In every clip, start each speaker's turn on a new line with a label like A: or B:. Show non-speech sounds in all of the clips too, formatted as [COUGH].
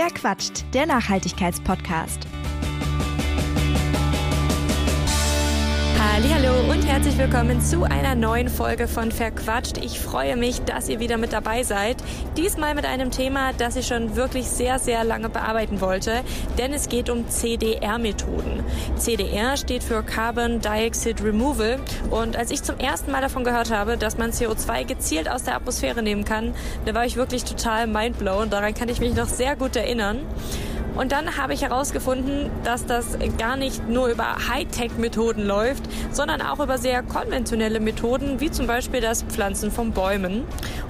A: Wer quatscht? Der Nachhaltigkeitspodcast. Hallo und herzlich willkommen zu einer neuen Folge von Verquatscht. Ich freue mich, dass ihr wieder mit dabei seid. Diesmal mit einem Thema, das ich schon wirklich sehr, sehr lange bearbeiten wollte, denn es geht um CDR-Methoden. CDR steht für Carbon Dioxide Removal und als ich zum ersten Mal davon gehört habe, dass man CO2 gezielt aus der Atmosphäre nehmen kann, da war ich wirklich total mindblown. Daran kann ich mich noch sehr gut erinnern. Und dann habe ich herausgefunden, dass das gar nicht nur über Hightech-Methoden läuft, sondern auch über sehr konventionelle Methoden, wie zum Beispiel das Pflanzen von Bäumen.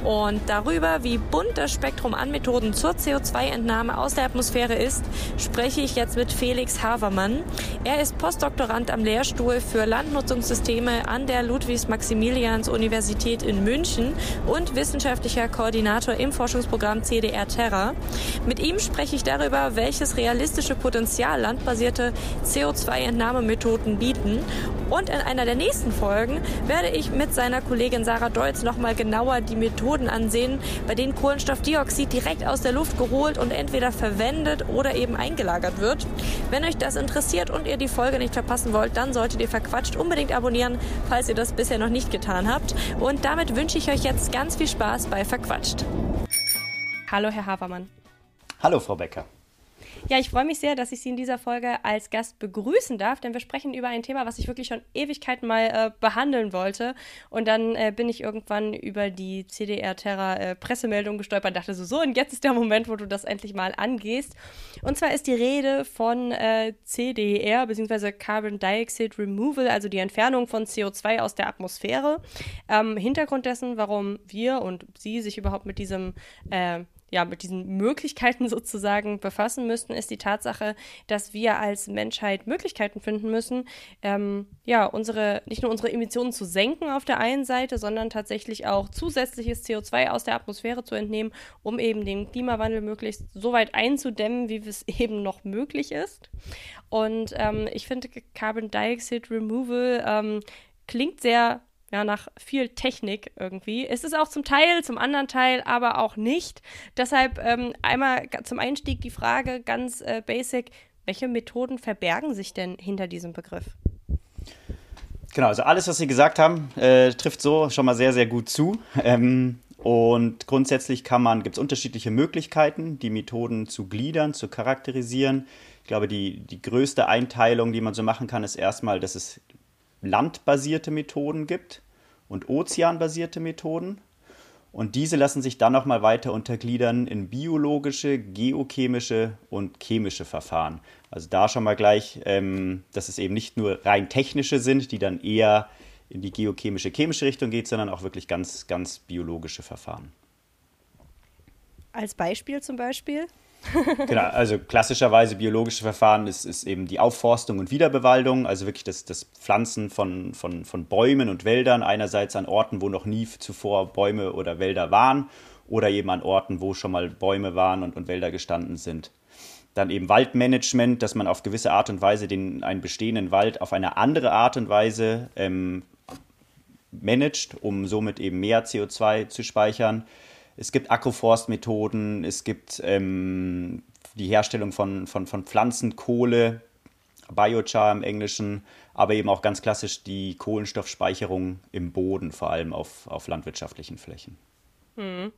A: Und darüber, wie bunt das Spektrum an Methoden zur CO2-Entnahme aus der Atmosphäre ist, spreche ich jetzt mit Felix Havermann. Er ist Postdoktorand am Lehrstuhl für Landnutzungssysteme an der Ludwigs-Maximilians-Universität in München und wissenschaftlicher Koordinator im Forschungsprogramm CDR Terra. Mit ihm spreche ich darüber, welche welches realistische Potenzial landbasierte CO2-Entnahmemethoden bieten. Und in einer der nächsten Folgen werde ich mit seiner Kollegin Sarah Deutz nochmal genauer die Methoden ansehen, bei denen Kohlenstoffdioxid direkt aus der Luft geholt und entweder verwendet oder eben eingelagert wird. Wenn euch das interessiert und ihr die Folge nicht verpassen wollt, dann solltet ihr verquatscht unbedingt abonnieren, falls ihr das bisher noch nicht getan habt. Und damit wünsche ich euch jetzt ganz viel Spaß bei Verquatscht. Hallo, Herr Havermann.
B: Hallo, Frau Becker.
A: Ja, ich freue mich sehr, dass ich Sie in dieser Folge als Gast begrüßen darf, denn wir sprechen über ein Thema, was ich wirklich schon Ewigkeiten mal äh, behandeln wollte. Und dann äh, bin ich irgendwann über die CDR Terra äh, gestolpert und dachte so, so, und jetzt ist der Moment, wo du das endlich mal angehst. Und zwar ist die Rede von äh, CDR, beziehungsweise Carbon Dioxide Removal, also die Entfernung von CO2 aus der Atmosphäre. Ähm, Hintergrund dessen, warum wir und Sie sich überhaupt mit diesem äh, ja, mit diesen Möglichkeiten [LAUGHS] sozusagen befassen müssten, ist die Tatsache, dass wir als Menschheit Möglichkeiten finden müssen, ähm, ja, unsere, nicht nur unsere Emissionen zu senken auf der einen Seite, sondern tatsächlich auch zusätzliches CO2 aus der Atmosphäre zu entnehmen, um eben den Klimawandel möglichst so weit einzudämmen, wie es [LAUGHS] eben noch möglich ist. Und ähm, ich finde Carbon Dioxide Removal ähm, klingt sehr ja, nach viel Technik irgendwie. Es ist auch zum Teil, zum anderen Teil aber auch nicht. Deshalb ähm, einmal zum Einstieg die Frage ganz äh, basic, welche Methoden verbergen sich denn hinter diesem Begriff?
B: Genau, also alles, was Sie gesagt haben, äh, trifft so schon mal sehr, sehr gut zu. Ähm, und grundsätzlich kann man, gibt es unterschiedliche Möglichkeiten, die Methoden zu gliedern, zu charakterisieren. Ich glaube, die, die größte Einteilung, die man so machen kann, ist erstmal, dass es landbasierte Methoden gibt und ozeanbasierte Methoden. Und diese lassen sich dann nochmal weiter untergliedern in biologische, geochemische und chemische Verfahren. Also da schon mal gleich, ähm, dass es eben nicht nur rein technische sind, die dann eher in die geochemische, chemische Richtung geht, sondern auch wirklich ganz, ganz biologische Verfahren.
A: Als Beispiel zum Beispiel?
B: Genau, also klassischerweise biologische Verfahren ist, ist eben die Aufforstung und Wiederbewaldung, also wirklich das, das Pflanzen von, von, von Bäumen und Wäldern, einerseits an Orten, wo noch nie zuvor Bäume oder Wälder waren, oder eben an Orten, wo schon mal Bäume waren und, und Wälder gestanden sind. Dann eben Waldmanagement, dass man auf gewisse Art und Weise den, einen bestehenden Wald auf eine andere Art und Weise ähm, managt, um somit eben mehr CO2 zu speichern. Es gibt Agroforstmethoden, es gibt ähm, die Herstellung von, von, von Pflanzenkohle, Biochar im Englischen, aber eben auch ganz klassisch die Kohlenstoffspeicherung im Boden, vor allem auf, auf landwirtschaftlichen Flächen.
A: Hm.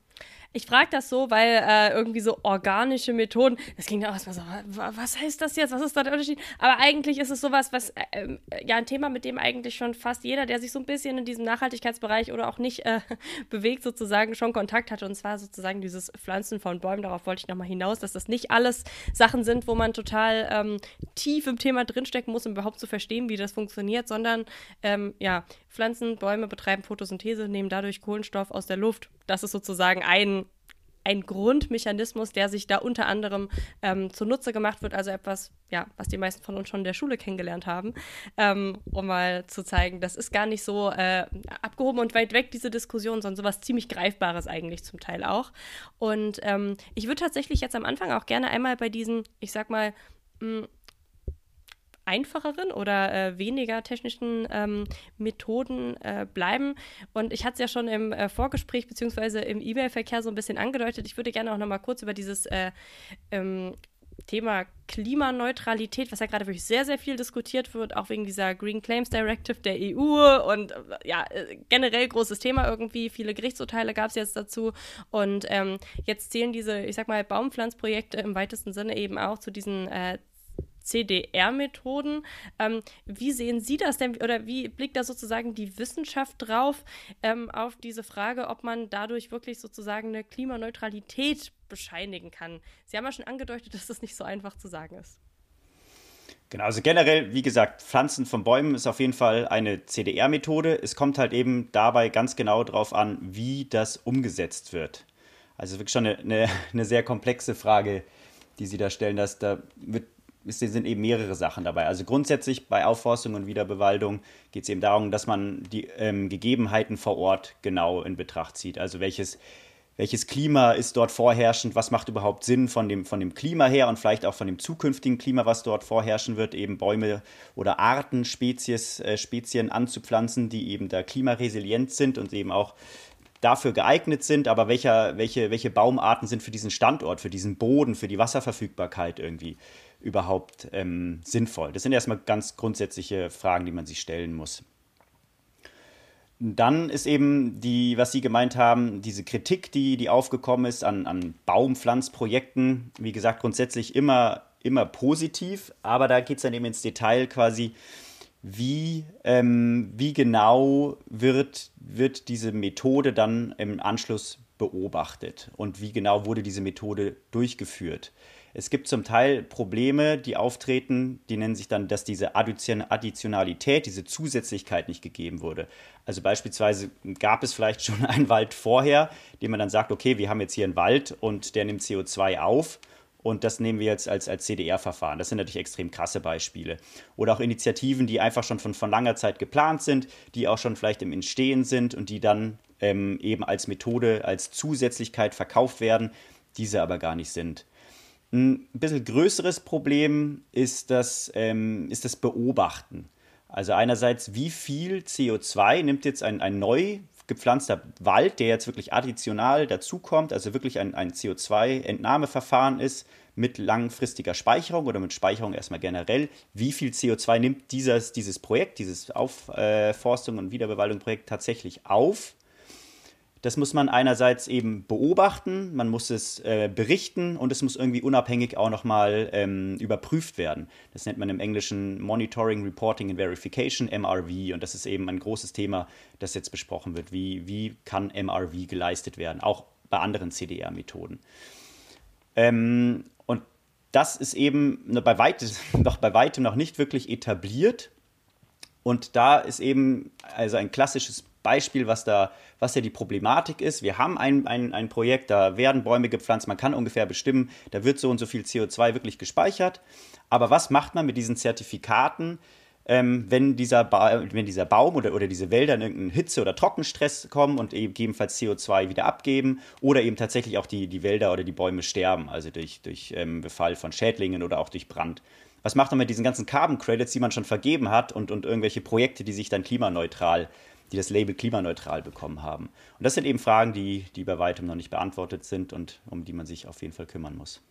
A: Ich frage das so, weil äh, irgendwie so organische Methoden, das klingt auch erstmal so, was heißt das jetzt? Was ist da der Unterschied? Aber eigentlich ist es sowas, was äh, äh, ja ein Thema, mit dem eigentlich schon fast jeder, der sich so ein bisschen in diesem Nachhaltigkeitsbereich oder auch nicht äh, [LAUGHS] bewegt, sozusagen schon Kontakt hatte. Und zwar sozusagen dieses Pflanzen von Bäumen. Darauf wollte ich nochmal hinaus, dass das nicht alles Sachen sind, wo man total ähm, tief im Thema drinstecken muss, um überhaupt zu verstehen, wie das funktioniert, sondern ähm, ja, Pflanzen, Bäume betreiben Photosynthese, nehmen dadurch Kohlenstoff aus der Luft. Das ist sozusagen ein, ein Grundmechanismus, der sich da unter anderem ähm, zunutze gemacht wird. Also etwas, ja, was die meisten von uns schon in der Schule kennengelernt haben, ähm, um mal zu zeigen, das ist gar nicht so äh, abgehoben und weit weg, diese Diskussion, sondern sowas ziemlich Greifbares eigentlich zum Teil auch. Und ähm, ich würde tatsächlich jetzt am Anfang auch gerne einmal bei diesen, ich sag mal, mh, einfacheren oder äh, weniger technischen ähm, Methoden äh, bleiben. Und ich hatte es ja schon im äh, Vorgespräch beziehungsweise im E-Mail-Verkehr so ein bisschen angedeutet. Ich würde gerne auch noch mal kurz über dieses äh, ähm, Thema Klimaneutralität, was ja gerade wirklich sehr, sehr viel diskutiert wird, auch wegen dieser Green Claims Directive der EU und ja, generell großes Thema irgendwie. Viele Gerichtsurteile gab es jetzt dazu. Und ähm, jetzt zählen diese, ich sag mal, Baumpflanzprojekte im weitesten Sinne eben auch zu diesen äh, CDR-Methoden. Ähm, wie sehen Sie das denn oder wie blickt da sozusagen die Wissenschaft drauf ähm, auf diese Frage, ob man dadurch wirklich sozusagen eine Klimaneutralität bescheinigen kann? Sie haben ja schon angedeutet, [LAUGHS] dass das nicht so einfach zu sagen ist.
B: Genau, also generell, wie gesagt, Pflanzen von Bäumen ist auf jeden Fall eine CDR-Methode. Es kommt halt eben dabei ganz genau darauf an, wie das umgesetzt wird. Also wirklich schon eine, eine, [LAUGHS] eine sehr komplexe Frage, die Sie da stellen. Dass da wird es sind eben mehrere Sachen dabei. Also grundsätzlich bei Aufforstung und Wiederbewaldung geht es eben darum, dass man die ähm, Gegebenheiten vor Ort genau in Betracht zieht. Also welches, welches Klima ist dort vorherrschend, was macht überhaupt Sinn von dem, von dem Klima her und vielleicht auch von dem zukünftigen Klima, was dort vorherrschen wird, eben Bäume oder Arten, Spezies, äh, Spezien anzupflanzen, die eben da klimaresilient sind und eben auch dafür geeignet sind, aber welcher, welche, welche Baumarten sind für diesen Standort, für diesen Boden, für die Wasserverfügbarkeit irgendwie überhaupt ähm, sinnvoll? Das sind erstmal ganz grundsätzliche Fragen, die man sich stellen muss. Dann ist eben die, was Sie gemeint haben, diese Kritik, die, die aufgekommen ist an, an Baumpflanzprojekten, wie gesagt, grundsätzlich immer, immer positiv, aber da geht es dann eben ins Detail quasi, wie, ähm, wie genau wird, wird diese Methode dann im Anschluss beobachtet und wie genau wurde diese Methode durchgeführt. Es gibt zum Teil Probleme, die auftreten, die nennen sich dann, dass diese Additionalität, diese Zusätzlichkeit nicht gegeben wurde. Also beispielsweise gab es vielleicht [LAUGHS] schon einen Wald vorher, dem man dann sagt, okay, wir haben jetzt hier einen Wald und der nimmt CO2 auf und das nehmen wir jetzt als, als CDR-Verfahren. Das sind natürlich extrem krasse Beispiele. Oder auch Initiativen, die einfach schon von, von langer Zeit geplant sind, die auch schon vielleicht im Entstehen sind und die dann ähm, eben als Methode, als Zusätzlichkeit verkauft werden, diese aber gar nicht sind. Ein bisschen größeres Problem ist das, ähm, ist das Beobachten. Also einerseits, wie viel CO2 nimmt jetzt ein, ein neu gepflanzter Wald, der jetzt wirklich additional dazukommt, also wirklich ein, ein CO2-Entnahmeverfahren ist mit langfristiger Speicherung oder mit Speicherung erstmal generell, wie viel CO2 nimmt dieses, dieses Projekt, dieses Aufforstung und Wiederbewaldung-Projekt tatsächlich auf das muss man einerseits eben beobachten, man muss es äh, berichten und es muss irgendwie unabhängig auch nochmal ähm, überprüft werden. Das nennt man im Englischen Monitoring, Reporting and Verification, MRV. Und das ist eben ein großes Thema, das jetzt besprochen wird. Wie, wie kann MRV geleistet werden, auch bei anderen CDR-Methoden. Ähm, und das ist eben bei weitem, [LAUGHS] noch bei weitem noch nicht wirklich etabliert. Und da ist eben also ein klassisches Beispiel, was da, was ja die Problematik ist. Wir haben ein, ein, ein Projekt, da werden Bäume gepflanzt, man kann ungefähr bestimmen, da wird so und so viel CO2 wirklich gespeichert. Aber was macht man mit diesen Zertifikaten, ähm, wenn, dieser wenn dieser Baum oder, oder diese Wälder in irgendeinen Hitze- oder Trockenstress kommen und eben gegebenenfalls CO2 wieder abgeben oder eben tatsächlich auch die, die Wälder oder die Bäume sterben, also durch, durch ähm, Befall von Schädlingen oder auch durch Brand. Was macht man mit diesen ganzen Carbon Credits, die man schon vergeben hat und, und irgendwelche Projekte, die sich dann klimaneutral die das Label klimaneutral bekommen haben. Und das sind eben Fragen, die, die bei weitem noch nicht beantwortet sind und um die man sich auf jeden Fall kümmern muss.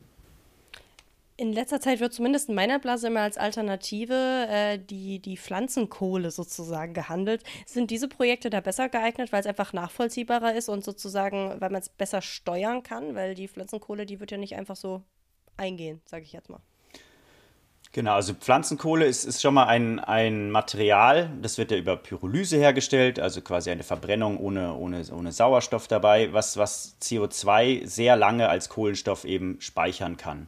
A: In letzter Zeit wird zumindest in meiner Blase immer als Alternative äh, die, die Pflanzenkohle sozusagen gehandelt. Sind diese Projekte da besser geeignet, weil es einfach nachvollziehbarer ist und sozusagen, weil man es besser steuern kann? Weil die Pflanzenkohle, die wird ja nicht einfach so eingehen, sage ich jetzt mal.
B: Genau, also Pflanzenkohle ist, ist schon mal ein, ein Material, das wird ja über Pyrolyse hergestellt, also quasi eine Verbrennung ohne, ohne, ohne Sauerstoff dabei, was, was CO2 sehr lange als Kohlenstoff eben speichern kann.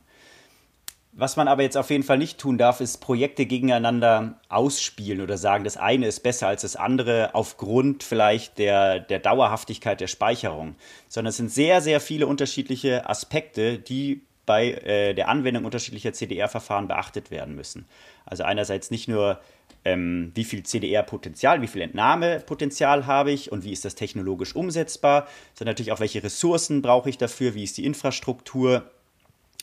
B: Was man aber jetzt auf jeden Fall nicht tun darf, ist Projekte gegeneinander ausspielen oder sagen, das eine ist besser als das andere aufgrund vielleicht der, der Dauerhaftigkeit der Speicherung, sondern es sind sehr, sehr viele unterschiedliche Aspekte, die bei äh, der Anwendung unterschiedlicher CDR-Verfahren beachtet werden müssen. Also einerseits nicht nur, ähm, wie viel CDR-Potenzial, wie viel Entnahmepotenzial habe ich und wie ist das technologisch umsetzbar, sondern natürlich auch, welche Ressourcen brauche ich dafür, wie ist die Infrastruktur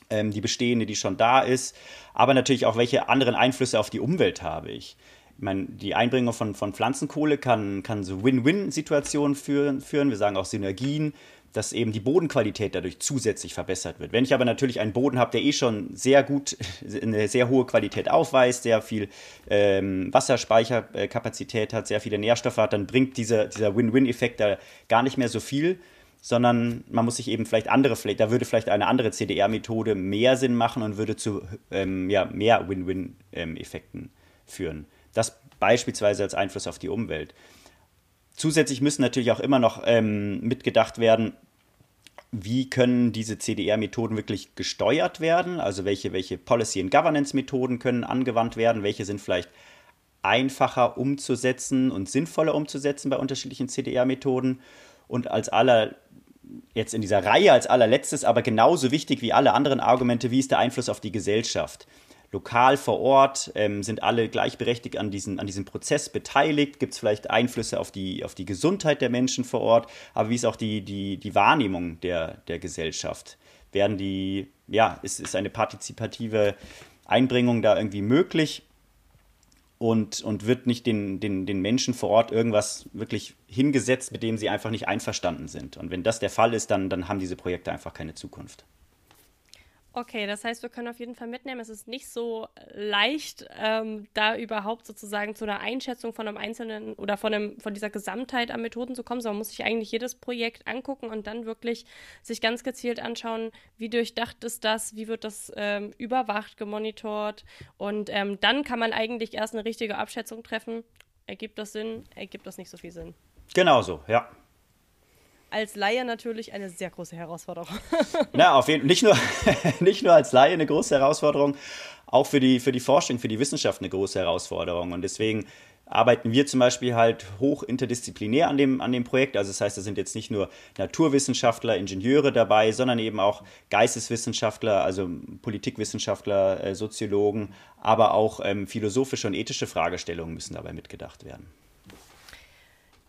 B: ähm, die bestehende, die schon da ist, aber natürlich auch, welche anderen Einflüsse auf die Umwelt habe ich. Ich meine, die Einbringung von, von Pflanzenkohle kann, kann so Win-Win-Situationen führen, führen. Wir sagen auch Synergien dass eben die Bodenqualität dadurch zusätzlich verbessert wird. Wenn ich aber natürlich einen Boden habe, der eh schon sehr gut, [LAUGHS] eine sehr hohe Qualität aufweist, sehr viel ähm, Wasserspeicherkapazität hat, sehr viele Nährstoffe hat, dann bringt dieser, dieser Win-Win-Effekt da gar nicht mehr so viel, sondern man muss sich eben vielleicht andere, da würde vielleicht eine andere CDR-Methode mehr Sinn machen und würde zu ähm, ja, mehr Win-Win-Effekten führen. Das beispielsweise als Einfluss auf die Umwelt. Zusätzlich müssen natürlich auch immer noch ähm, mitgedacht werden, wie können diese CDR-Methoden wirklich gesteuert werden? Also welche, welche Policy- and Governance-Methoden können angewandt werden? Welche sind vielleicht einfacher umzusetzen und sinnvoller umzusetzen bei unterschiedlichen CDR-Methoden? Und als aller, jetzt in dieser Reihe als allerletztes, aber genauso wichtig wie alle anderen Argumente, wie ist der Einfluss auf die Gesellschaft? Lokal vor Ort, ähm, sind alle gleichberechtigt an, diesen, an diesem Prozess beteiligt, gibt es vielleicht Einflüsse auf die, auf die Gesundheit der Menschen vor Ort, aber wie ist auch die, die, die Wahrnehmung der, der Gesellschaft? Werden die, ja, ist, ist eine partizipative Einbringung da irgendwie möglich? Und, und wird nicht den, den, den Menschen vor Ort irgendwas wirklich hingesetzt, mit dem sie einfach nicht einverstanden sind. Und wenn das der Fall ist, dann, dann haben diese Projekte einfach keine Zukunft.
A: Okay, das heißt, wir können auf jeden Fall mitnehmen, es ist nicht so leicht, ähm, da überhaupt sozusagen zu einer Einschätzung von einem einzelnen oder von, einem, von dieser Gesamtheit an Methoden zu kommen, sondern man muss sich eigentlich jedes Projekt angucken und dann wirklich sich ganz gezielt anschauen, wie durchdacht ist das, wie wird das ähm, überwacht, gemonitort und ähm, dann kann man eigentlich erst eine richtige Abschätzung treffen. Ergibt das Sinn? Ergibt das nicht so viel Sinn?
B: Genau so, ja
A: als Laie natürlich eine sehr große Herausforderung. [LAUGHS]
B: Na, auf jeden Fall. Nicht nur, [LAUGHS] nicht nur als Laie eine große Herausforderung, auch für die, für die Forschung, für die Wissenschaft eine große Herausforderung. Und deswegen arbeiten wir zum Beispiel halt hoch interdisziplinär an dem, an dem Projekt. Also das heißt, da sind jetzt nicht nur Naturwissenschaftler, Ingenieure dabei, sondern eben auch Geisteswissenschaftler, also Politikwissenschaftler, äh, Soziologen, aber auch ähm, philosophische und ethische Fragestellungen müssen dabei mitgedacht werden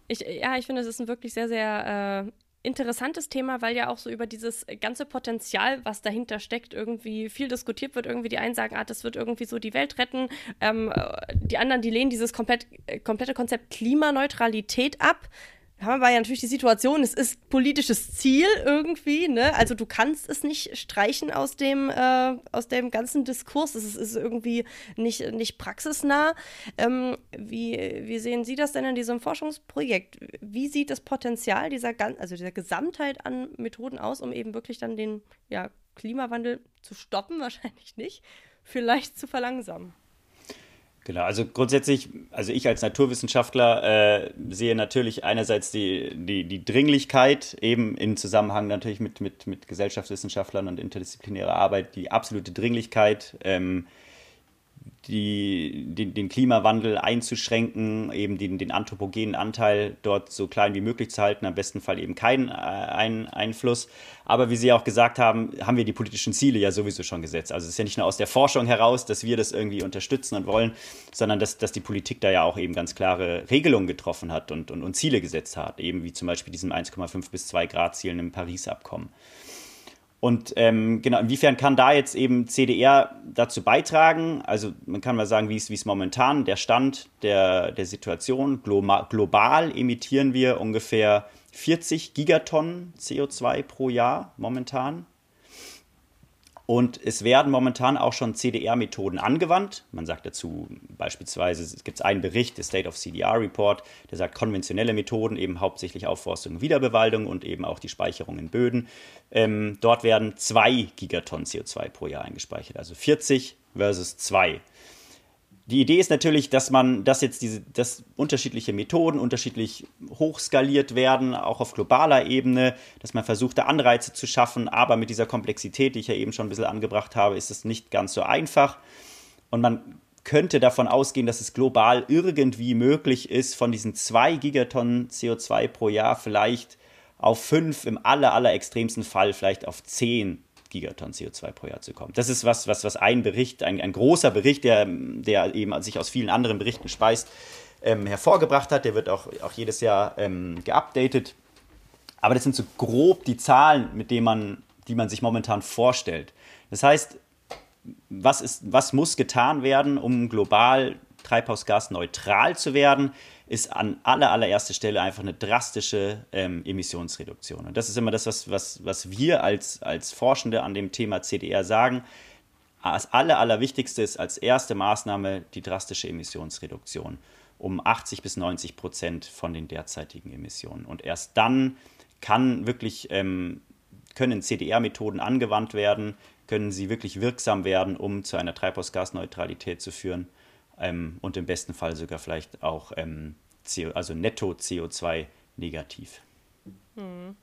A: ich, ja, ich finde, es ist ein wirklich sehr, sehr äh, interessantes Thema, weil ja auch so über dieses ganze Potenzial, was dahinter steckt, irgendwie viel diskutiert wird. Irgendwie die einen sagen, ah, das wird irgendwie so die Welt retten. Ähm, äh, die anderen, die lehnen dieses komplett, äh, komplette Konzept Klimaneutralität ab haben wir ja natürlich die Situation, es ist politisches Ziel irgendwie, ne? Also du kannst es nicht streichen aus dem, äh, aus dem ganzen Diskurs. Es ist, ist irgendwie nicht, nicht praxisnah. Ähm, wie, wie sehen Sie das denn in diesem Forschungsprojekt? Wie sieht das Potenzial dieser, also dieser Gesamtheit an Methoden aus, um eben wirklich dann den ja, Klimawandel zu stoppen? [LAUGHS] Wahrscheinlich nicht. Vielleicht zu verlangsamen.
B: Genau, also grundsätzlich, also ich als Naturwissenschaftler äh, sehe natürlich einerseits die, die, die Dringlichkeit, eben im Zusammenhang natürlich mit, mit, mit Gesellschaftswissenschaftlern und interdisziplinärer Arbeit, die absolute Dringlichkeit, ähm, die, den, den, Klimawandel einzuschränken, eben den, den, anthropogenen Anteil dort so klein wie möglich zu halten, am besten Fall eben keinen äh, ein Einfluss. Aber wie Sie auch gesagt haben, haben wir die politischen Ziele ja sowieso schon gesetzt. Also es ist ja nicht nur aus der Forschung heraus, dass wir das irgendwie unterstützen und wollen, sondern dass, dass die Politik da ja auch eben ganz klare Regelungen getroffen hat und, und, und Ziele gesetzt hat, eben wie zum Beispiel diesem 1,5 bis 2 Grad Zielen im Paris-Abkommen. Und ähm, genau, inwiefern kann da jetzt eben CDR dazu beitragen? Also man kann mal sagen, wie ist, momentan der Stand der, der Situation. Global, global emittieren wir ungefähr 40 Gigatonnen CO2 pro Jahr momentan. Und es werden momentan auch schon CDR-Methoden angewandt. Man sagt dazu beispielsweise, es gibt einen Bericht, der State of CDR Report, der sagt, konventionelle Methoden, eben hauptsächlich Aufforstung und Wiederbewaldung und eben auch die Speicherung in Böden. Ähm, dort werden zwei Gigatonnen CO2 pro Jahr eingespeichert, also 40 versus 2. Die Idee ist natürlich, dass man, dass jetzt diese, dass unterschiedliche Methoden unterschiedlich hochskaliert werden, auch auf globaler Ebene, dass man versucht, da Anreize zu schaffen, aber mit dieser Komplexität, die ich ja eben schon ein bisschen angebracht habe, ist es nicht ganz so einfach. Und man könnte davon ausgehen, dass es global irgendwie möglich ist, von diesen zwei Gigatonnen CO2 pro Jahr vielleicht auf fünf, im aller, aller extremsten Fall vielleicht auf zehn Gigatonnen CO2 pro Jahr zu kommen. Das ist was, was, was ein Bericht, ein, ein großer Bericht, der, der eben sich aus vielen anderen Berichten speist, ähm, hervorgebracht hat. Der wird auch, auch jedes Jahr ähm, geupdatet. Aber das sind so grob die Zahlen, mit denen man die man sich momentan vorstellt. Das heißt, was, ist, was muss getan werden, um global treibhausgasneutral zu werden, ist an aller, allererster Stelle einfach eine drastische ähm, Emissionsreduktion. Und das ist immer das, was, was, was wir als, als Forschende an dem Thema CDR sagen. Das aller, allerwichtigste ist als erste Maßnahme die drastische Emissionsreduktion um 80 bis 90 Prozent von den derzeitigen Emissionen. Und erst dann kann wirklich, ähm, können CDR-Methoden angewandt werden, können sie wirklich wirksam werden, um zu einer Treibhausgasneutralität zu führen ähm, und im besten Fall sogar vielleicht auch ähm, CO, also netto CO2 negativ. Hm.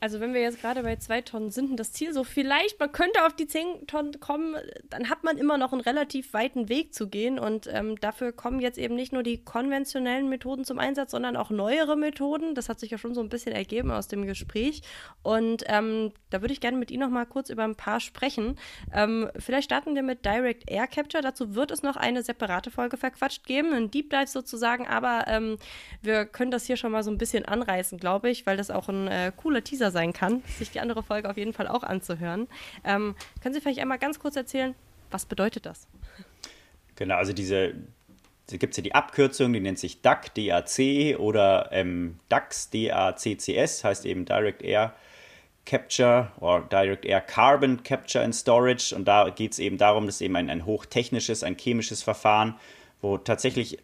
A: Also wenn wir jetzt gerade bei zwei Tonnen sind und das Ziel so vielleicht, man könnte auf die zehn Tonnen kommen, dann hat man immer noch einen relativ weiten Weg zu gehen und ähm, dafür kommen jetzt eben nicht nur die konventionellen Methoden zum Einsatz, sondern auch neuere Methoden. Das hat sich ja schon so ein bisschen ergeben aus dem Gespräch und ähm, da würde ich gerne mit Ihnen noch mal kurz über ein paar sprechen. Ähm, vielleicht starten wir mit Direct Air Capture. Dazu wird es noch eine separate Folge verquatscht geben, ein Deep Dive sozusagen, aber ähm, wir können das hier schon mal so ein bisschen anreißen, glaube ich, weil das auch ein äh, cooler Teaser Teaser sein kann, sich die andere Folge auf jeden Fall auch anzuhören. Ähm, können Sie vielleicht einmal ganz kurz erzählen, was bedeutet das?
B: Genau, also diese, gibt es ja die Abkürzung, die nennt sich DAC, DAC oder ähm, DAX, DACCS, heißt eben Direct Air Capture oder Direct Air Carbon Capture and Storage. Und da geht es eben darum, dass eben ein, ein hochtechnisches, ein chemisches Verfahren, wo tatsächlich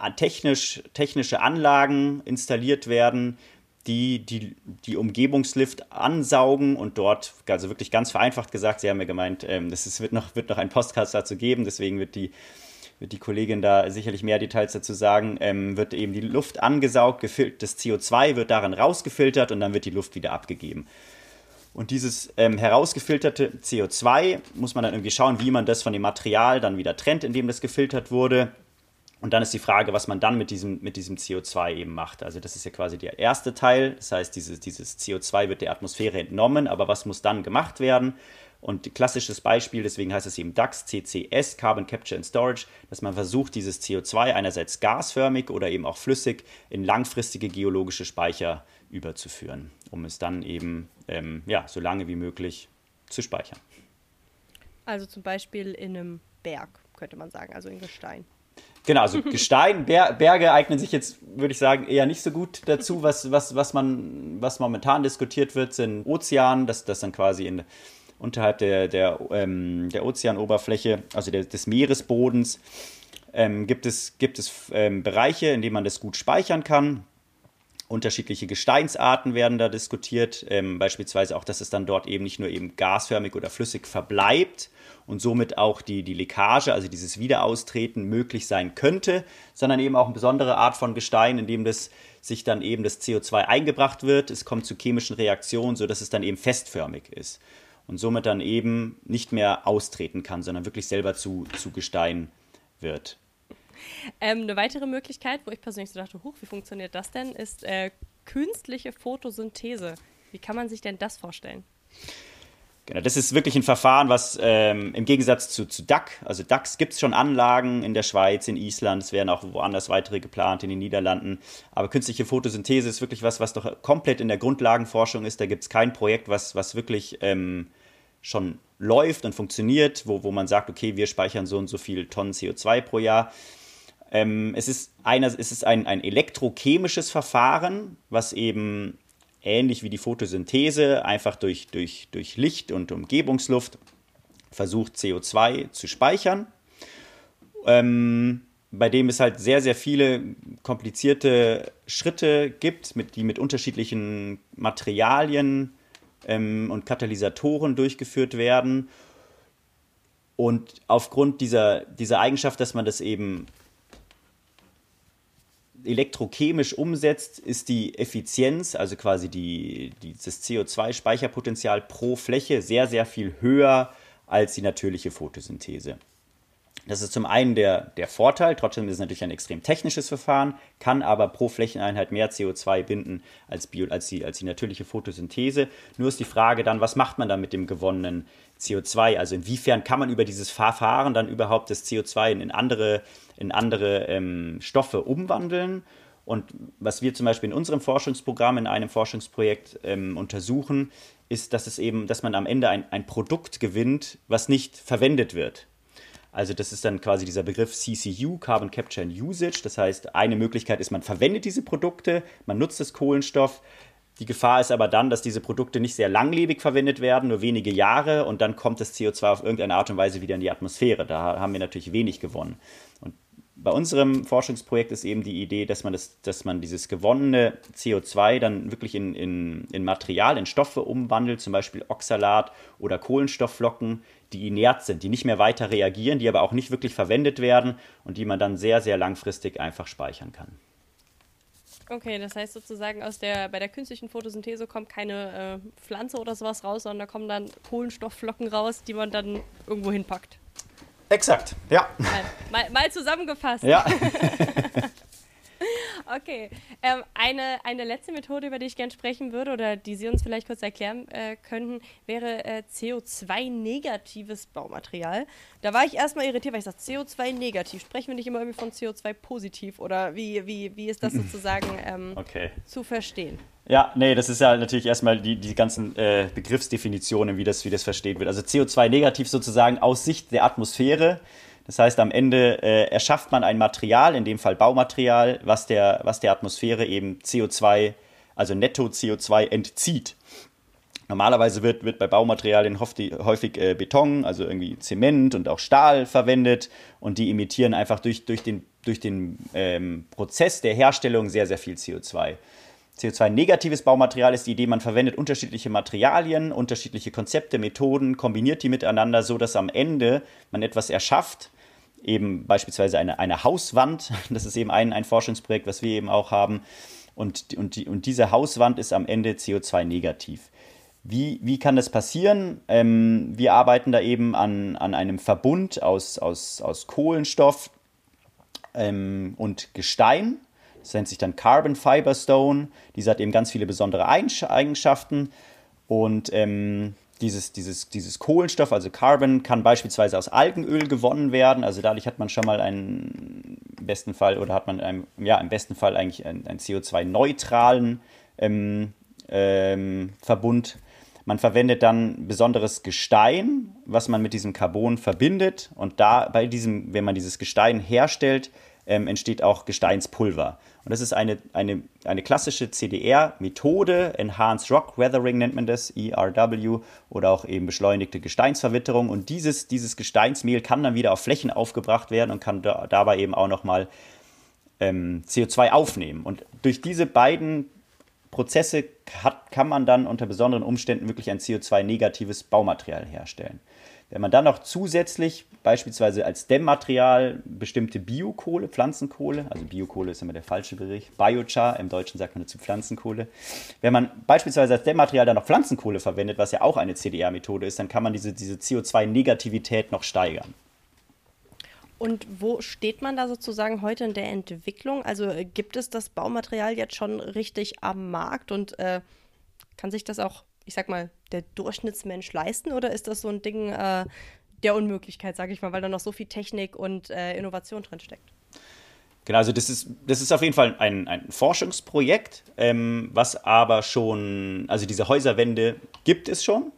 B: äh, technisch, technische Anlagen installiert werden, die, die die Umgebungslift ansaugen und dort, also wirklich ganz vereinfacht gesagt, Sie haben ja gemeint, ähm, das ist, wird, noch, wird noch ein Podcast dazu geben, deswegen wird die, wird die Kollegin da sicherlich mehr Details dazu sagen, ähm, wird eben die Luft angesaugt, das CO2 wird darin rausgefiltert und dann wird die Luft wieder abgegeben. Und dieses ähm, herausgefilterte CO2 muss man dann irgendwie schauen, wie man das von dem Material dann wieder trennt, in dem das gefiltert wurde. Und dann ist die Frage, was man dann mit diesem, mit diesem CO2 eben macht. Also das ist ja quasi der erste Teil. Das heißt, dieses, dieses CO2 wird der Atmosphäre entnommen, aber was muss dann gemacht werden? Und klassisches Beispiel, deswegen heißt es eben DAX, CCS, Carbon Capture and Storage, dass man versucht, dieses CO2 einerseits gasförmig oder eben auch flüssig in langfristige geologische Speicher überzuführen, um es dann eben ähm, ja, so lange wie möglich zu speichern.
A: Also zum Beispiel in einem Berg, könnte man sagen, also in Gestein.
B: Genau, also [LAUGHS] Gestein, Ber Berge eignen sich jetzt, würde ich sagen, eher nicht so gut dazu. Was, was, was, man, was momentan diskutiert wird, sind Ozeane, dass das dann quasi in, unterhalb der, der, ähm, der Ozeanoberfläche, also der, des Meeresbodens, ähm, gibt es, gibt es ähm, Bereiche, in denen man das gut speichern kann. Unterschiedliche Gesteinsarten werden da diskutiert, ähm, beispielsweise auch, dass es dann dort eben nicht nur eben gasförmig oder flüssig verbleibt, und somit auch die, die Leckage, also dieses Wiederaustreten möglich sein könnte, sondern eben auch eine besondere Art von Gestein, in dem das sich dann eben das CO2 eingebracht wird. Es kommt zu chemischen Reaktionen, sodass es dann eben festförmig ist und somit dann eben nicht mehr austreten kann, sondern wirklich selber zu, zu Gestein wird.
A: Ähm, eine weitere Möglichkeit, wo ich persönlich so dachte, hoch, wie funktioniert das denn, ist äh, künstliche Photosynthese. Wie kann man sich denn das vorstellen?
B: Genau, das ist wirklich ein Verfahren, was ähm, im Gegensatz zu, zu DAC, also DAX gibt es schon Anlagen in der Schweiz, in Island, es werden auch woanders weitere geplant, in den Niederlanden. Aber künstliche Photosynthese ist wirklich was, was doch komplett in der Grundlagenforschung ist. Da gibt es kein Projekt, was, was wirklich ähm, schon läuft und funktioniert, wo, wo man sagt, okay, wir speichern so und so viel Tonnen CO2 pro Jahr. Ähm, es ist, einer, es ist ein, ein elektrochemisches Verfahren, was eben ähnlich wie die Photosynthese, einfach durch, durch, durch Licht und Umgebungsluft versucht CO2 zu speichern. Ähm, bei dem es halt sehr, sehr viele komplizierte Schritte gibt, mit, die mit unterschiedlichen Materialien ähm, und Katalysatoren durchgeführt werden. Und aufgrund dieser, dieser Eigenschaft, dass man das eben elektrochemisch umsetzt, ist die Effizienz, also quasi die, die das CO2-Speicherpotenzial pro Fläche sehr, sehr viel höher als die natürliche Photosynthese. Das ist zum einen der, der Vorteil, trotzdem ist es natürlich ein extrem technisches Verfahren, kann aber pro Flächeneinheit mehr CO2 binden als, Bio, als, die, als die natürliche Photosynthese. Nur ist die Frage dann, was macht man dann mit dem gewonnenen CO2? Also inwiefern kann man über dieses Verfahren dann überhaupt das CO2 in, andere in andere ähm, Stoffe umwandeln. Und was wir zum Beispiel in unserem Forschungsprogramm, in einem Forschungsprojekt ähm, untersuchen, ist, dass es eben, dass man am Ende ein, ein Produkt gewinnt, was nicht verwendet wird. Also das ist dann quasi dieser Begriff CCU, Carbon Capture and Usage. Das heißt, eine Möglichkeit ist, man verwendet diese Produkte, man nutzt das Kohlenstoff. Die Gefahr ist aber dann, dass diese Produkte nicht sehr langlebig verwendet werden, nur wenige Jahre und dann kommt das CO2 auf irgendeine Art und Weise wieder in die Atmosphäre. Da haben wir natürlich wenig gewonnen. Und bei unserem Forschungsprojekt ist eben die Idee, dass man, das, dass man dieses gewonnene CO2 dann wirklich in, in, in Material, in Stoffe umwandelt, zum Beispiel Oxalat oder Kohlenstoffflocken, die inert sind, die nicht mehr weiter reagieren, die aber auch nicht wirklich verwendet werden und die man dann sehr, sehr langfristig einfach speichern kann.
A: Okay, das heißt sozusagen aus der bei der künstlichen Photosynthese kommt keine äh, Pflanze oder sowas raus, sondern da kommen dann Kohlenstoffflocken raus, die man dann irgendwo hinpackt.
B: Exakt, ja.
A: Mal, mal, mal zusammengefasst.
B: Ja. [LAUGHS]
A: Okay. Ähm, eine, eine letzte Methode, über die ich gerne sprechen würde oder die Sie uns vielleicht kurz erklären äh, könnten, wäre äh, CO2-negatives Baumaterial. Da war ich erstmal irritiert, weil ich sage, CO2-negativ. Sprechen wir nicht immer irgendwie von CO2-positiv oder wie, wie, wie ist das [LAUGHS] sozusagen ähm, okay. zu verstehen?
B: Ja, nee, das ist ja natürlich erstmal die, die ganzen äh, Begriffsdefinitionen, wie das, wie das versteht wird. Also CO2-negativ sozusagen aus Sicht der Atmosphäre das heißt, am Ende äh, erschafft man ein Material, in dem Fall Baumaterial, was der, was der Atmosphäre eben CO2, also netto CO2 entzieht. Normalerweise wird, wird bei Baumaterialien häufig äh, Beton, also irgendwie Zement und auch Stahl verwendet und die emittieren einfach durch, durch den, durch den ähm, Prozess der Herstellung sehr, sehr viel CO2. CO2-negatives Baumaterial ist die Idee, man verwendet unterschiedliche Materialien, unterschiedliche Konzepte, Methoden, kombiniert die miteinander, so dass am Ende man etwas erschafft, eben beispielsweise eine, eine Hauswand, [LAUGHS] das ist eben ein, ein Forschungsprojekt, was wir eben auch haben, und, und, die, und diese Hauswand ist am Ende CO2-negativ. Wie, wie kann das passieren? Ähm, wir arbeiten da eben an, an einem Verbund aus, aus, aus Kohlenstoff ähm, und Gestein. Das nennt sich dann Carbon Fiber Stone. Diese hat eben ganz viele besondere Eigenschaften. Und ähm, dieses, dieses, dieses Kohlenstoff, also Carbon, kann beispielsweise aus Algenöl gewonnen werden. Also dadurch hat man schon mal einen im besten Fall oder hat man einen, ja, im besten Fall eigentlich einen, einen CO2-neutralen ähm, ähm, Verbund. Man verwendet dann besonderes Gestein, was man mit diesem Carbon verbindet. Und da bei diesem, wenn man dieses Gestein herstellt, ähm, entsteht auch Gesteinspulver. Und das ist eine, eine, eine klassische CDR-Methode, Enhanced Rock Weathering nennt man das, ERW, oder auch eben beschleunigte Gesteinsverwitterung. Und dieses, dieses Gesteinsmehl kann dann wieder auf Flächen aufgebracht werden und kann da, dabei eben auch nochmal ähm, CO2 aufnehmen. Und durch diese beiden Prozesse hat, kann man dann unter besonderen Umständen wirklich ein CO2-negatives Baumaterial herstellen. Wenn man dann noch zusätzlich beispielsweise als Dämmmaterial bestimmte Biokohle, Pflanzenkohle, also Biokohle ist immer der falsche Begriff, Biochar, im Deutschen sagt man dazu Pflanzenkohle. Wenn man beispielsweise als Dämmmaterial dann noch Pflanzenkohle verwendet, was ja auch eine CDR-Methode ist, dann kann man diese, diese CO2-Negativität noch steigern.
A: Und wo steht man da sozusagen heute in der Entwicklung? Also äh, gibt es das Baumaterial jetzt schon richtig am Markt und äh, kann sich das auch ich sag mal, der Durchschnittsmensch leisten oder ist das so ein Ding äh, der Unmöglichkeit, sage ich mal, weil da noch so viel Technik und äh, Innovation drin steckt?
B: Genau, also das ist, das ist auf jeden Fall ein, ein Forschungsprojekt, ähm, was aber schon, also diese Häuserwände gibt es schon.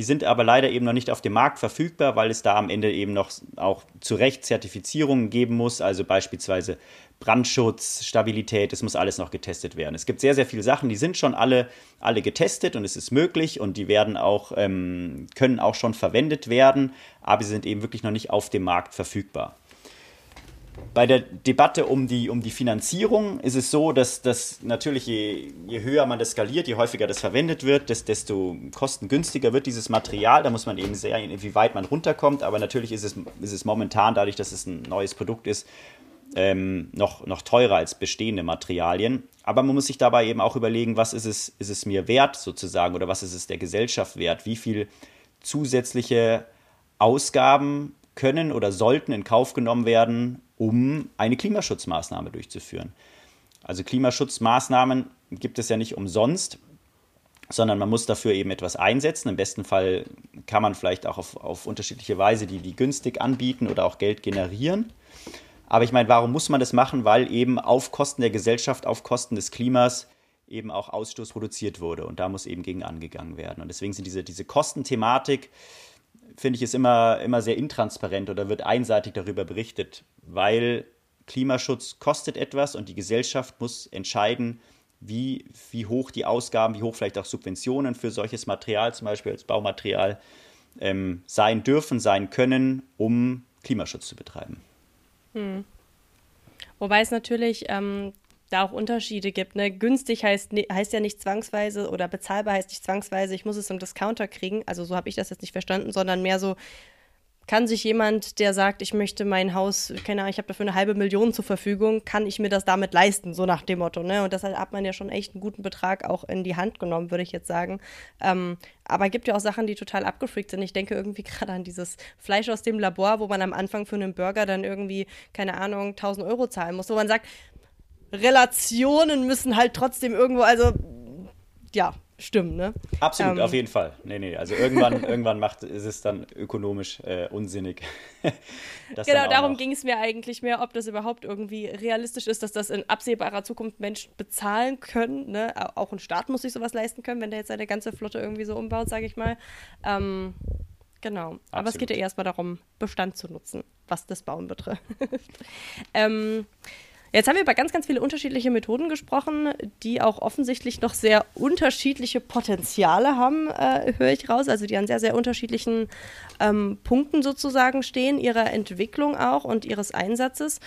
B: Die sind aber leider eben noch nicht auf dem Markt verfügbar, weil es da am Ende eben noch auch zu Recht Zertifizierungen geben muss, also beispielsweise Brandschutz, Stabilität, das muss alles noch getestet werden. Es gibt sehr, sehr viele Sachen, die sind schon alle, alle getestet und es ist möglich und die werden auch, ähm, können auch schon verwendet werden, aber sie sind eben wirklich noch nicht auf dem Markt verfügbar. Bei der Debatte um die, um die Finanzierung ist es so, dass, dass natürlich je, je höher man das skaliert, je häufiger das verwendet wird, desto kostengünstiger wird dieses Material. Da muss man eben sehen, wie weit man runterkommt. Aber natürlich ist es, ist es momentan, dadurch, dass es ein neues Produkt ist, ähm, noch, noch teurer als bestehende Materialien. Aber man muss sich dabei eben auch überlegen, was ist es, ist es mir wert sozusagen oder was ist es der Gesellschaft wert? Wie viel zusätzliche Ausgaben können oder sollten in Kauf genommen werden, um eine Klimaschutzmaßnahme durchzuführen? Also Klimaschutzmaßnahmen gibt es ja nicht umsonst, sondern man muss dafür eben etwas einsetzen. Im besten Fall kann man vielleicht auch auf, auf unterschiedliche Weise die, die günstig anbieten oder auch Geld generieren. Aber ich meine, warum muss man das machen? Weil eben auf Kosten der Gesellschaft, auf Kosten des Klimas eben auch Ausstoß produziert wurde. Und da muss eben gegen angegangen werden. Und deswegen sind diese, diese Kostenthematik, finde ich, ist immer, immer sehr intransparent oder wird einseitig darüber berichtet, weil Klimaschutz kostet etwas und die Gesellschaft muss entscheiden, wie, wie hoch die Ausgaben, wie hoch vielleicht auch Subventionen für solches Material, zum Beispiel als Baumaterial, ähm, sein dürfen, sein können, um Klimaschutz zu betreiben.
A: Hm. Wobei es natürlich ähm, da auch Unterschiede gibt. Ne? Günstig heißt, heißt ja nicht zwangsweise oder bezahlbar heißt nicht zwangsweise, ich muss es im Discounter kriegen. Also so habe ich das jetzt nicht verstanden, sondern mehr so, kann sich jemand, der sagt, ich möchte mein Haus, keine Ahnung, ich habe dafür eine halbe Million zur Verfügung, kann ich mir das damit leisten, so nach dem Motto. Ne? Und deshalb hat man ja schon echt einen guten Betrag auch in die Hand genommen, würde ich jetzt sagen. Ähm, aber es gibt ja auch Sachen, die total abgefreakt sind. Ich denke irgendwie [LAUGHS] gerade an dieses Fleisch aus dem Labor, wo man am Anfang für einen Burger dann irgendwie, keine Ahnung, 1000 Euro zahlen muss, wo man sagt, Relationen müssen halt trotzdem irgendwo, also ja, stimmen, ne?
B: Absolut, ähm, auf jeden Fall. Nee, nee, also irgendwann, [LAUGHS] irgendwann macht, ist es dann ökonomisch äh, unsinnig. [LAUGHS]
A: genau, darum ging es mir eigentlich mehr, ob das überhaupt irgendwie realistisch ist, dass das in absehbarer Zukunft Menschen bezahlen können. Ne? Auch ein Staat muss sich sowas leisten können, wenn der jetzt seine ganze Flotte irgendwie so umbaut, sage ich mal. Ähm, genau. Absolut. Aber es geht ja erstmal darum, Bestand zu nutzen, was das Bauen betrifft. [LAUGHS] ähm, Jetzt haben wir über ganz, ganz viele unterschiedliche Methoden gesprochen, die auch offensichtlich noch sehr unterschiedliche Potenziale haben, äh, höre ich raus. Also die an sehr, sehr unterschiedlichen ähm, Punkten sozusagen stehen, ihrer Entwicklung auch und ihres Einsatzes.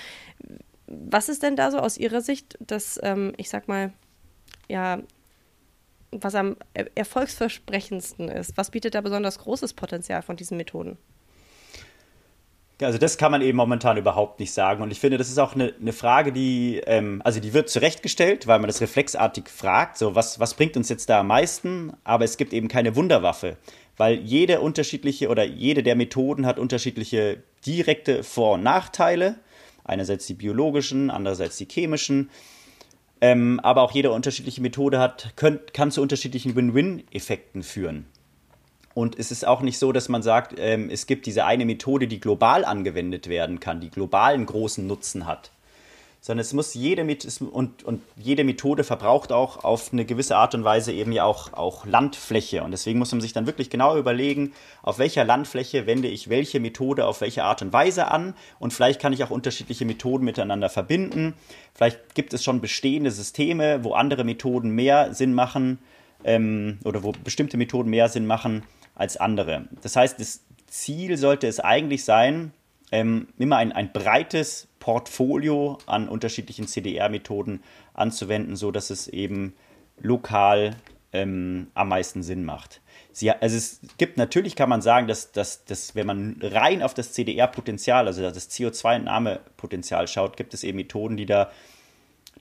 A: Was ist denn da so aus Ihrer Sicht das, ähm, ich sag mal, ja, was am erfolgsversprechendsten ist? Was bietet da besonders großes Potenzial von diesen Methoden?
B: Also das kann man eben momentan überhaupt nicht sagen. Und ich finde, das ist auch eine, eine Frage, die, ähm, also die wird zurechtgestellt, weil man das reflexartig fragt, so was, was bringt uns jetzt da am meisten? Aber es gibt eben keine Wunderwaffe, weil jede unterschiedliche oder jede der Methoden hat unterschiedliche direkte Vor- und Nachteile. Einerseits die biologischen, andererseits die chemischen. Ähm, aber auch jede unterschiedliche Methode hat, könnt, kann zu unterschiedlichen Win-Win-Effekten führen. Und es ist auch nicht so, dass man sagt, ähm, es gibt diese eine Methode, die global angewendet werden kann, die globalen großen Nutzen hat. Sondern es muss jede und, und jede Methode verbraucht auch auf eine gewisse Art und Weise eben ja auch, auch Landfläche. Und deswegen muss man sich dann wirklich genau überlegen, auf welcher Landfläche wende ich welche Methode auf welche Art und Weise an. Und vielleicht kann ich auch unterschiedliche Methoden miteinander verbinden. Vielleicht gibt es schon bestehende Systeme, wo andere Methoden mehr Sinn machen ähm, oder wo bestimmte Methoden mehr Sinn machen als andere. Das heißt, das Ziel sollte es eigentlich sein, ähm, immer ein, ein breites Portfolio an unterschiedlichen CDR-Methoden anzuwenden, sodass es eben lokal ähm, am meisten Sinn macht. Sie, also es gibt natürlich, kann man sagen, dass, dass, dass wenn man rein auf das CDR-Potenzial, also das CO2-Entnahmepotenzial schaut, gibt es eben Methoden, die da,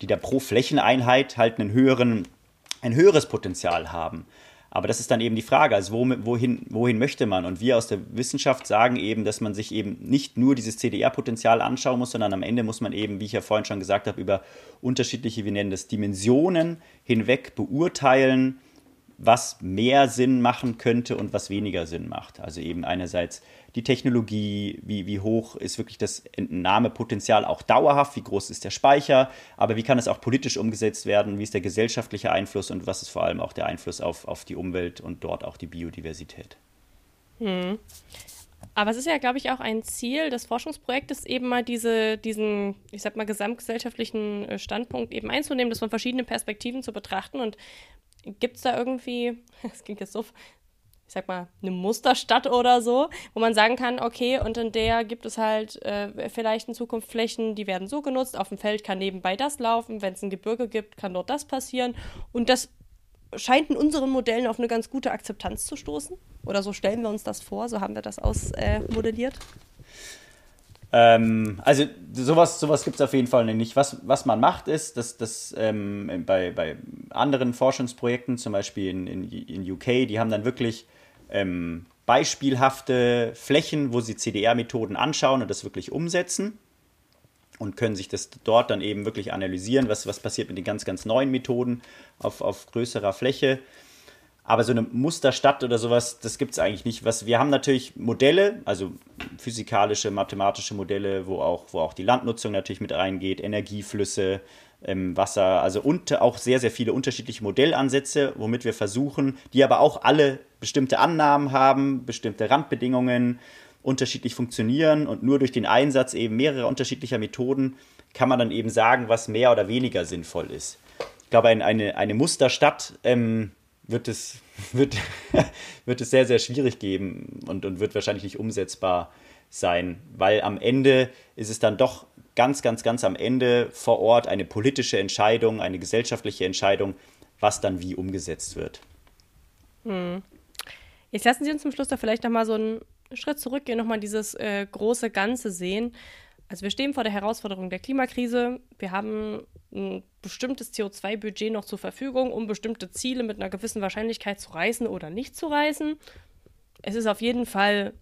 B: die da pro Flächeneinheit halt einen höheren, ein höheres Potenzial haben. Aber das ist dann eben die Frage, also wohin, wohin möchte man? Und wir aus der Wissenschaft sagen eben, dass man sich eben nicht nur dieses CDR-Potenzial anschauen muss, sondern am Ende muss man eben, wie ich ja vorhin schon gesagt habe, über unterschiedliche, wir nennen das Dimensionen hinweg beurteilen, was mehr Sinn machen könnte und was weniger Sinn macht. Also eben einerseits die Technologie, wie, wie hoch ist wirklich das Entnahmepotenzial auch dauerhaft, wie groß ist der Speicher, aber wie kann es auch politisch umgesetzt werden, wie ist der gesellschaftliche Einfluss und was ist vor allem auch der Einfluss auf, auf die Umwelt und dort auch die Biodiversität.
A: Hm. Aber es ist ja, glaube ich, auch ein Ziel des Forschungsprojektes, eben mal diese, diesen, ich sag mal, gesamtgesellschaftlichen äh, Standpunkt eben einzunehmen, das von verschiedenen Perspektiven zu betrachten. Und Gibt es da irgendwie, [LAUGHS] das klingt jetzt so, ich sag mal, eine Musterstadt oder so, wo man sagen kann, okay, und in der gibt es halt äh, vielleicht in Zukunft Flächen, die werden so genutzt, auf dem Feld kann nebenbei das laufen, wenn es ein Gebirge gibt, kann dort das passieren. Und das scheint in unseren Modellen auf eine ganz gute Akzeptanz zu stoßen. Oder so stellen wir uns das vor, so haben wir das ausmodelliert. Äh,
B: ähm, also sowas, sowas gibt es auf jeden Fall nicht. Was, was man macht, ist, dass, dass ähm, bei, bei anderen Forschungsprojekten, zum Beispiel in, in, in UK, die haben dann wirklich ähm, beispielhafte Flächen, wo sie CDR-Methoden anschauen und das wirklich umsetzen und können sich das dort dann eben wirklich analysieren, was, was passiert mit den ganz, ganz neuen Methoden auf, auf größerer Fläche. Aber so eine Musterstadt oder sowas, das gibt es eigentlich nicht. Was, wir haben natürlich Modelle, also physikalische, mathematische Modelle, wo auch, wo auch die Landnutzung natürlich mit reingeht, Energieflüsse, ähm, Wasser, also und auch sehr, sehr viele unterschiedliche Modellansätze, womit wir versuchen, die aber auch alle bestimmte Annahmen haben, bestimmte Randbedingungen, unterschiedlich funktionieren und nur durch den Einsatz eben mehrerer unterschiedlicher Methoden kann man dann eben sagen, was mehr oder weniger sinnvoll ist. Ich glaube, eine, eine, eine Musterstadt ähm, wird, es, [LAUGHS] wird, [LAUGHS] wird es sehr, sehr schwierig geben und, und wird wahrscheinlich nicht umsetzbar sein, weil am Ende ist es dann doch ganz, ganz, ganz am Ende vor Ort eine politische Entscheidung, eine gesellschaftliche Entscheidung, was dann wie umgesetzt wird.
A: Hm. Jetzt lassen Sie uns zum Schluss da vielleicht nochmal so einen Schritt zurückgehen, nochmal dieses äh, große Ganze sehen. Also wir stehen vor der Herausforderung der Klimakrise. Wir haben ein bestimmtes CO2-Budget noch zur Verfügung, um bestimmte Ziele mit einer gewissen Wahrscheinlichkeit zu reißen oder nicht zu reißen. Es ist auf jeden Fall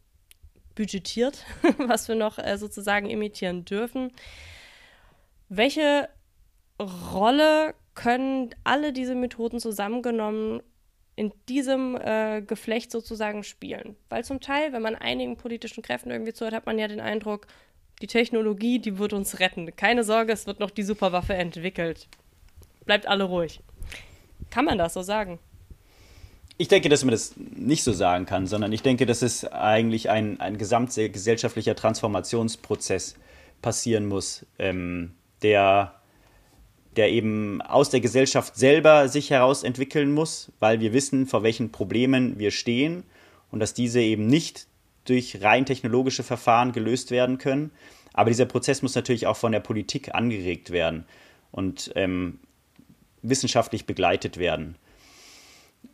A: budgetiert, [LAUGHS] was wir noch äh, sozusagen emittieren dürfen. Welche Rolle können alle diese Methoden zusammengenommen in diesem äh, Geflecht sozusagen spielen? Weil zum Teil, wenn man einigen politischen Kräften irgendwie zuhört, hat man ja den Eindruck, die Technologie, die wird uns retten. Keine Sorge, es wird noch die Superwaffe entwickelt. Bleibt alle ruhig. Kann man das so sagen?
B: Ich denke, dass man das nicht so sagen kann, sondern ich denke, dass es eigentlich ein, ein gesamtgesellschaftlicher Transformationsprozess passieren muss, ähm, der, der eben aus der Gesellschaft selber sich heraus entwickeln muss, weil wir wissen, vor welchen Problemen wir stehen und dass diese eben nicht durch rein technologische Verfahren gelöst werden können. Aber dieser Prozess muss natürlich auch von der Politik angeregt werden und ähm, wissenschaftlich begleitet werden.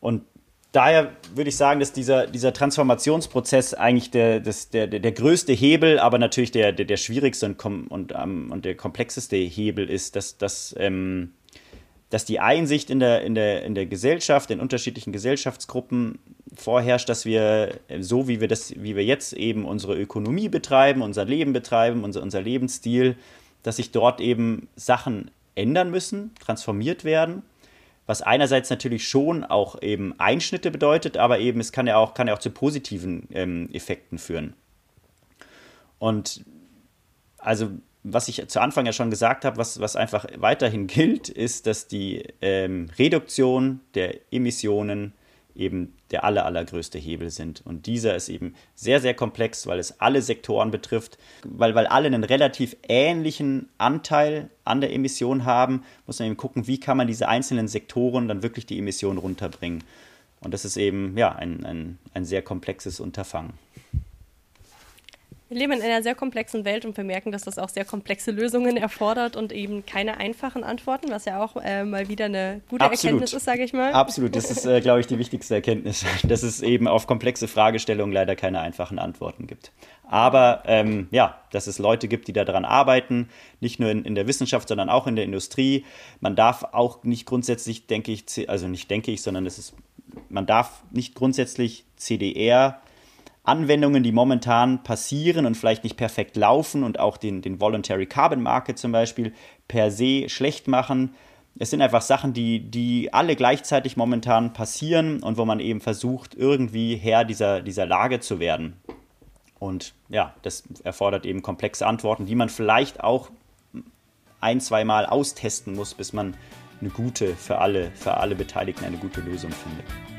B: Und daher würde ich sagen, dass dieser, dieser Transformationsprozess eigentlich der, das, der, der, größte Hebel, aber natürlich der, der, der schwierigste und, und, um, und der komplexeste Hebel ist, dass, dass, ähm, dass die Einsicht in der, in, der, in der Gesellschaft, in unterschiedlichen Gesellschaftsgruppen vorherrscht, dass wir, so wie wir das, wie wir jetzt eben unsere Ökonomie betreiben, unser Leben betreiben, unser, unser Lebensstil, dass sich dort eben Sachen ändern müssen, transformiert werden was einerseits natürlich schon auch eben Einschnitte bedeutet, aber eben es kann ja auch, kann ja auch zu positiven ähm, Effekten führen. Und also, was ich zu Anfang ja schon gesagt habe, was, was einfach weiterhin [LAUGHS] gilt, ist, dass die ähm, Reduktion der Emissionen eben der aller, allergrößte Hebel sind. Und dieser ist eben sehr, sehr komplex, weil es alle Sektoren betrifft, weil, weil alle einen relativ ähnlichen Anteil an der Emission haben, muss man eben gucken, wie kann man diese einzelnen Sektoren dann wirklich die Emissionen runterbringen. Und das ist eben ja, ein, ein, ein sehr komplexes Unterfangen.
A: Wir leben in einer sehr komplexen Welt und wir merken, dass das auch sehr komplexe Lösungen erfordert und eben keine einfachen Antworten, was ja auch äh, mal wieder eine gute Absolut. Erkenntnis ist, sage ich mal.
B: Absolut, das ist, äh, glaube ich, die wichtigste Erkenntnis, [LAUGHS] dass es eben auf komplexe Fragestellungen leider keine einfachen Antworten gibt. Aber ähm, ja, dass es Leute gibt, die daran arbeiten, nicht nur in, in der Wissenschaft, sondern auch in der Industrie. Man darf auch nicht grundsätzlich, denke ich, also nicht denke ich, sondern es ist, man darf nicht grundsätzlich CDR Anwendungen, die momentan passieren und vielleicht nicht perfekt laufen und auch den, den Voluntary Carbon Market zum Beispiel per se schlecht machen. Es sind einfach Sachen, die, die alle gleichzeitig momentan passieren und wo man eben versucht, irgendwie Herr dieser, dieser Lage zu werden. Und ja, das erfordert eben komplexe Antworten, die man vielleicht auch ein, zweimal austesten muss, bis man eine gute, für alle, für alle Beteiligten eine gute Lösung findet.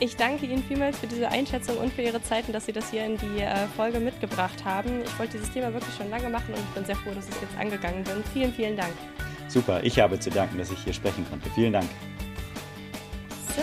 A: Ich danke Ihnen vielmals für diese Einschätzung und für Ihre Zeit und dass Sie das hier in die äh, Folge mitgebracht haben. Ich wollte dieses Thema wirklich schon lange machen und ich bin sehr froh, dass ich jetzt angegangen bin. Vielen, vielen Dank.
B: Super, ich habe zu danken, dass ich hier sprechen konnte. Vielen Dank.
A: So,